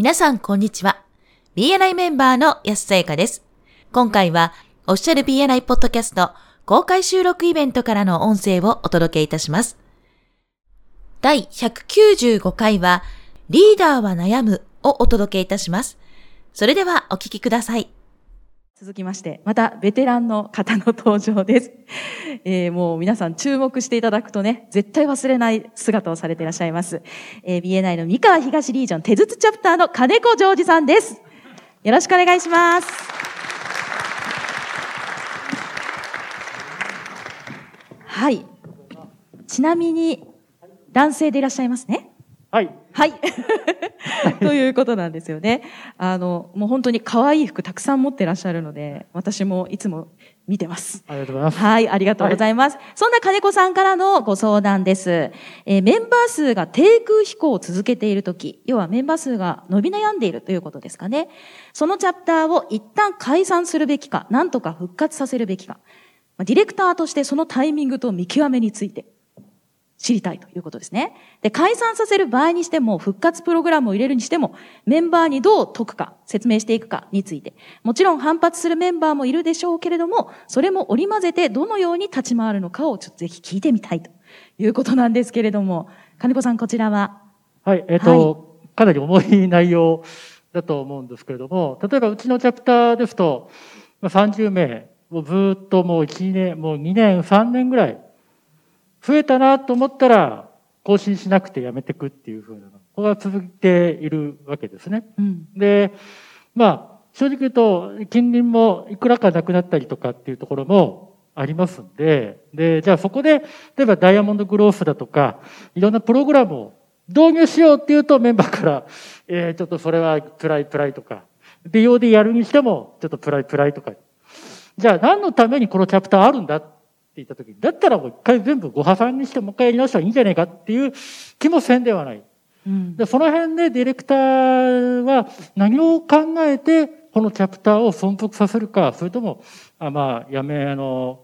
皆さん、こんにちは。BNI メンバーの安さやかです。今回は、オフィシャル BNI ポッドキャスト公開収録イベントからの音声をお届けいたします。第195回は、リーダーは悩むをお届けいたします。それではお聞きください。続きまして、またベテランの方の登場です。えー、もう皆さん注目していただくとね、絶対忘れない姿をされていらっしゃいます。えー、BNI の三河東リージョン手筒チャプターの金子ジョージさんです。よろしくお願いします。はい。ちなみに、男性でいらっしゃいますね？はい。はい。ということなんですよね。あの、もう本当に可愛い服たくさん持ってらっしゃるので、私もいつも見てます。ありがとうございます。はい、ありがとうございます。はい、そんな金子さんからのご相談です。えー、メンバー数が低空飛行を続けているとき、要はメンバー数が伸び悩んでいるということですかね。そのチャプターを一旦解散するべきか、なんとか復活させるべきか。ディレクターとしてそのタイミングと見極めについて知りたいということですね。で、解散させる場合にしても、復活プログラムを入れるにしても、メンバーにどう解くか、説明していくかについて、もちろん反発するメンバーもいるでしょうけれども、それも織り交ぜてどのように立ち回るのかをちょっとぜひ聞いてみたいということなんですけれども、金子さん、こちらは？はい、えっ、ー、と、はい、かなり重い内容だと思うんですけれども、例えばうちのチャプターですと、30名、もうずっともう1年、もう2年、3年ぐらい、増えたなと思ったら、更新しなくてやめていくっていうふうなの。これが続いているわけですね。うん、で、まあ、正直言うと、近隣もいくらかなくなったりとかっていうところもありますんで、で、じゃあそこで、例えばダイヤモンドグロースだとか、いろんなプログラムを導入しようっていうとメンバーから、えー、ちょっとそれはプライプライとか、美容でやるにしても、ちょっとプライプライとか。じゃあ何のためにこのチャプターあるんだ言った時に、だったらもう一回全部ご破産にしてもう一回やり直したらいいんじゃないかっていう気もせんではない。うん、でその辺でディレクターは何を考えてこのチャプターを存続させるか、それとも、あまあ、やめ、あの、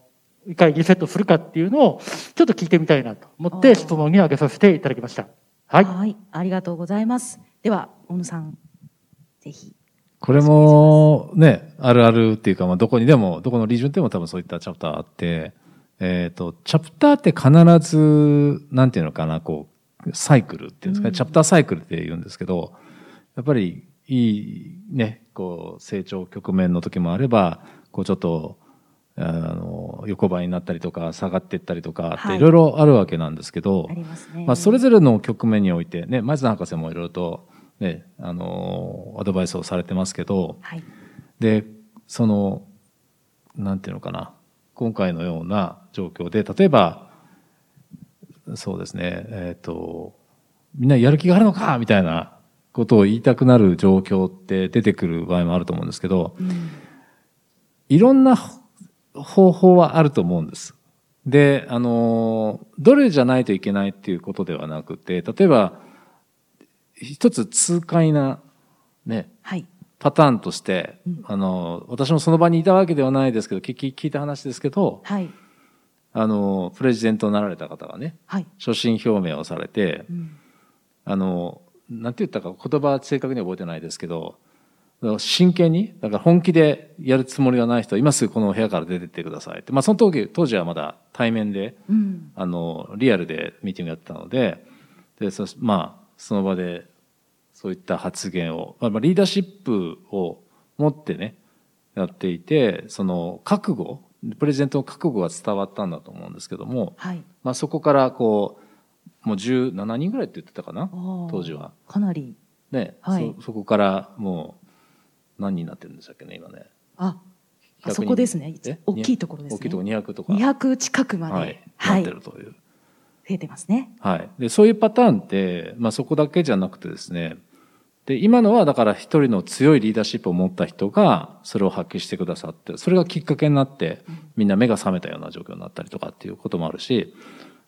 一回リセットするかっていうのをちょっと聞いてみたいなと思って質問に挙げさせていただきました。はい。はい。ありがとうございます。では、小野さん、ぜひ。これもね、あるあるっていうか、まあ、どこにでも、どこのリージョンでも多分そういったチャプターあって、えっ、ー、と、チャプターって必ず、なんていうのかな、こう、サイクルっていうんですかね、うん、チャプターサイクルって言うんですけど、やっぱりいいね、こう、成長局面の時もあれば、こうちょっと、あの、横ばいになったりとか、下がっていったりとかってい。ろいろあるわけなんですけど、はいまあ、それぞれの局面において、ね、前津博士もいろいろと、ね、あの、アドバイスをされてますけど、はい、で、その、なんていうのかな、今回のような状況で、例えば、そうですね、えっ、ー、と、みんなやる気があるのかみたいなことを言いたくなる状況って出てくる場合もあると思うんですけど、うん、いろんな方法はあると思うんです。で、あの、どれじゃないといけないっていうことではなくて、例えば、一つ痛快な、ね、はい、パターンとして、うん、あの、私もその場にいたわけではないですけど、聞聞いた話ですけど、はい、あの、プレジデントになられた方がね、はい、所信表明をされて、うん、あの、なんて言ったか言葉正確には覚えてないですけど、真剣に、だから本気でやるつもりがない人は今すぐこの部屋から出てってくださいって。まあその時、当時はまだ対面で、うん、あの、リアルでミーティングやってたので、で、そまあ、その場でそういった発言を、まあ、リーダーシップを持ってね、やっていて、その覚悟、プレゼントの覚悟が伝わったんだと思うんですけども、はい、まあそこからこう、もう17人ぐらいって言ってたかな、当時は。かなり。ね、はい、そ、そこからもう何人になってるんでしたっけね、今ね。あ、あそこですね。大きいところですね。大きいところ200とか。200近くまで。はい。なってるという。増えてますね。はい。で、そういうパターンって、まあそこだけじゃなくてですね、で、今のはだから一人の強いリーダーシップを持った人がそれを発揮してくださって、それがきっかけになってみんな目が覚めたような状況になったりとかっていうこともあるし、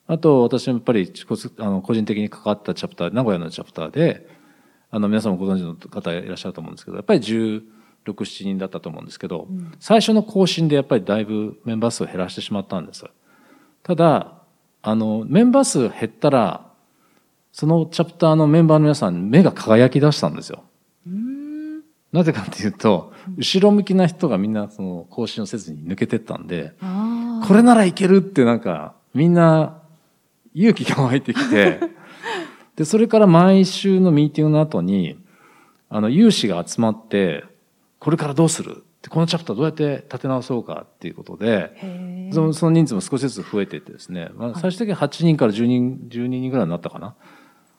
あと私もやっぱりあの個人的に関わったチャプター、名古屋のチャプターで、あの皆さんもご存知の方いらっしゃると思うんですけど、やっぱり16、7人だったと思うんですけど、最初の更新でやっぱりだいぶメンバー数を減らしてしまったんです。ただ、あの、メンバー数減ったら、そのチャプターのメンバーの皆さん、目が輝き出したんですよ。なぜかっていうと、後ろ向きな人がみんなその更新をせずに抜けてったんで、あこれならいけるってなんか、みんな勇気が湧いてきて、で、それから毎週のミーティングの後に、あの、有志が集まって、これからどうする？でこのチャプターどうやって立て直そうかっていうことで、その人数も少しずつ増えていってですね、まあ、最終的に8人から10人、12人ぐらいになったかな。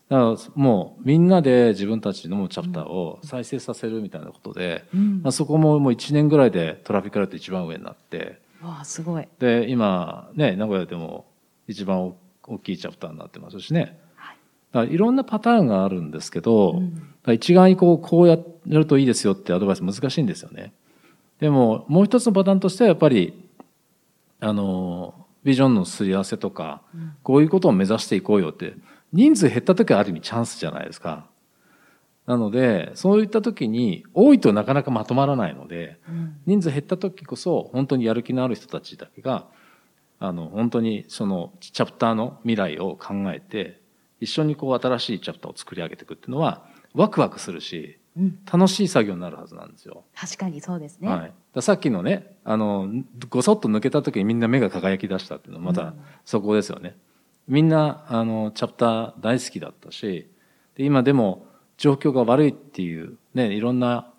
だからもうみんなで自分たちのチャプターを再生させるみたいなことで、うんまあ、そこももう1年ぐらいでトラフィックライト一番上になって、わあ、すごい。で、今ね、名古屋でも一番大きいチャプターになってますしね。はいだからいろんなパターンがあるんですけど、うん一概にこう、こうやるといいですよってアドバイス難しいんですよね。でも、もう一つのパターンとしてはやっぱり、あの、ビジョンのすり合わせとか、こういうことを目指していこうよって、人数減った時はある意味チャンスじゃないですか。なので、そういった時に、多いとなかなかまとまらないので、うん人数減った時こそ、本当にやる気のある人たちだけが、あの、本当にそのチャプターの未来を考えて、一緒にこう新しいチャプターを作り上げていくっていうのは、ワクワクするし、うん楽しい作業になるはずなんですよ。確かにそうですね。はい。さっきのね、あの、ごそっと抜けた時にみんな目が輝き出したっていうのはまたうんそこですよね。みんな、あの、チャプター大好きだったし、で今でも状況が悪いっていう、ね、いろんな、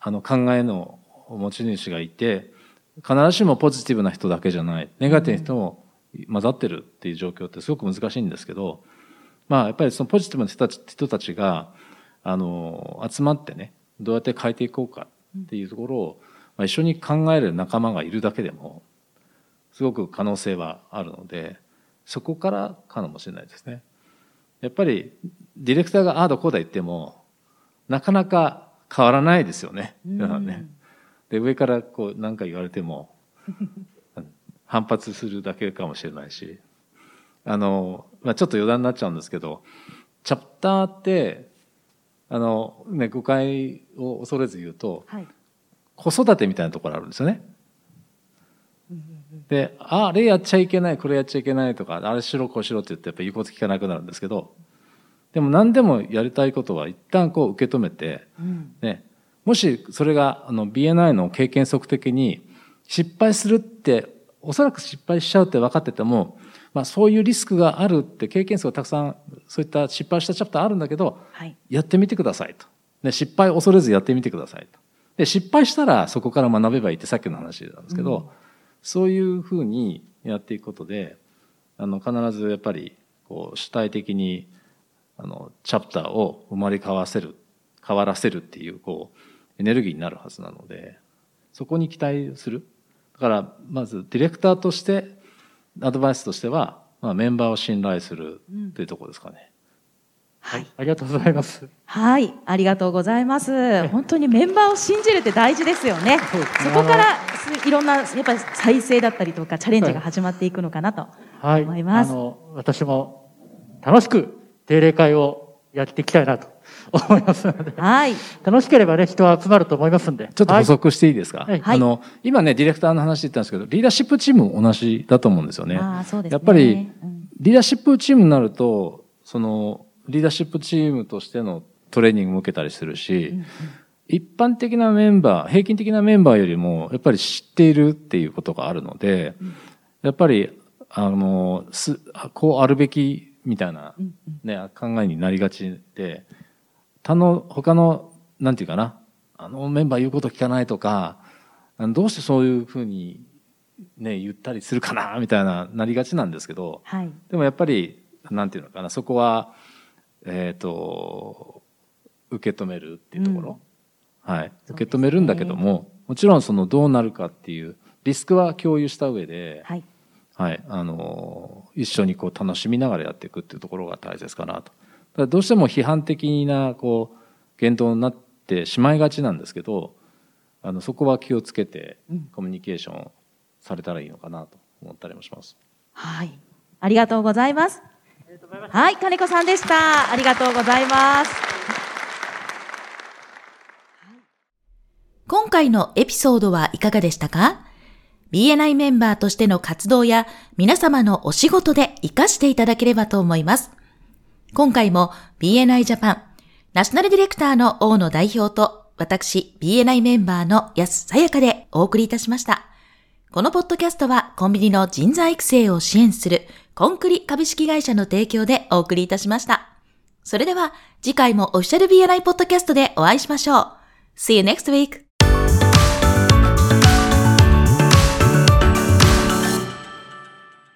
あの、考えの持ち主がいて、必ずしもポジティブな人だけじゃない、ネガティブな人も混ざってるっていう状況ってすごく難しいんですけど、まあ、やっぱりそのポジティブな人たち人たちが、あの、集まってね、どうやって変えていこうかっていうところを、まあ、一緒に考える仲間がいるだけでも、すごく可能性はあるので、そこからかもしれないですね。やっぱり、ディレクターがああだこうだ言っても、なかなか変わらないですよね。うんね。で、上からこう何か言われても、反発するだけかもしれないし、あの、まあ、ちょっと余談になっちゃうんですけど、チャプターって、あの、ね、誤解を恐れず言うと、はい。子育てみたいなところあるんですよね。で、ああれやっちゃいけない、これやっちゃいけないとか、あれしろ、こうしろって言ってやっぱ言うこと聞かなくなるんですけど、でも何でもやりたいことは一旦こう受け止めて、うん。ね、もしそれがあの BNI の経験則的に失敗するって、おそらく失敗しちゃうって分かってても、まあそういうリスクがあるって経験数がたくさんそういった失敗したチャプターあるんだけど、はい。やってみてくださいと。で失敗を恐れずやってみてくださいと。で失敗したらそこから学べばいいってさっきの話なんですけど、そういうふうにやっていくことで、あの必ずやっぱりこう主体的にあのチャプターを生まれ変わせる、変わらせるっていうこうエネルギーになるはずなので、そこに期待する。だからまずディレクターとしてアドバイスとしては、まあ、メンバーを信頼するというところですかね。はい。ありがとうございます。はい。ありがとうございます。本当にメンバーを信じるって大事ですよね。そこからすいろんな、やっぱり再生だったりとか、チャレンジが始まっていくのかなとはい。思います。あの、私も楽しく定例会をやっていきたいなと 思いますので、はい。楽しければね、人は集まると思いますんで。ちょっと補足していいですか、はいあの、今ね、ディレクターの話言ったんですけど、リーダーシップチームも同じだと思うんですよね。ああ、そうですね。やっぱりうんリーダーシップチームになると、その、リーダーシップチームとしてのトレーニングも受けたりするし、うんうん。一般的なメンバー、平均的なメンバーよりも、やっぱり知っているっていうことがあるので、やっぱり、あの、す、こうあるべきみたいな、うん。ね、考えになりがちで、他の、他の、なんていうかな、あのメンバー言うこと聞かないとか、どうしてそういうふうに、ね、言ったりするかな、みたいな、なりがちなんですけど、はい。でもやっぱり、なんていうのかな、そこは、えっ、と、受け止めるっていうところ、はい。受け止めるんだけども、もちろんそのどうなるかっていうリスクは共有した上で、はい。はい、あの、一緒にこう楽しみながらやっていくっていうところが大切かなと。だどうしても批判的な、こう、言動になってしまいがちなんですけど、あの、そこは気をつけてうんコミュニケーションされたらいいのかなと思ったりもします。はい。ありがとうございます。はい、金子さんでした。ありがとうございます。今回のエピソードはいかがでしたか ?BNI メンバーとしての活動や皆様のお仕事で活かしていただければと思います。今回も BNI ジャパンナショナルディレクターの大野代表と私、BNI メンバーの安さやかでお送りいたしました。このポッドキャストはコンビニの人材育成を支援するコンクリ株式会社の提供でお送りいたしました。それでは次回もオフィシャル BNI ポッドキャストでお会いしましょう。See you next week!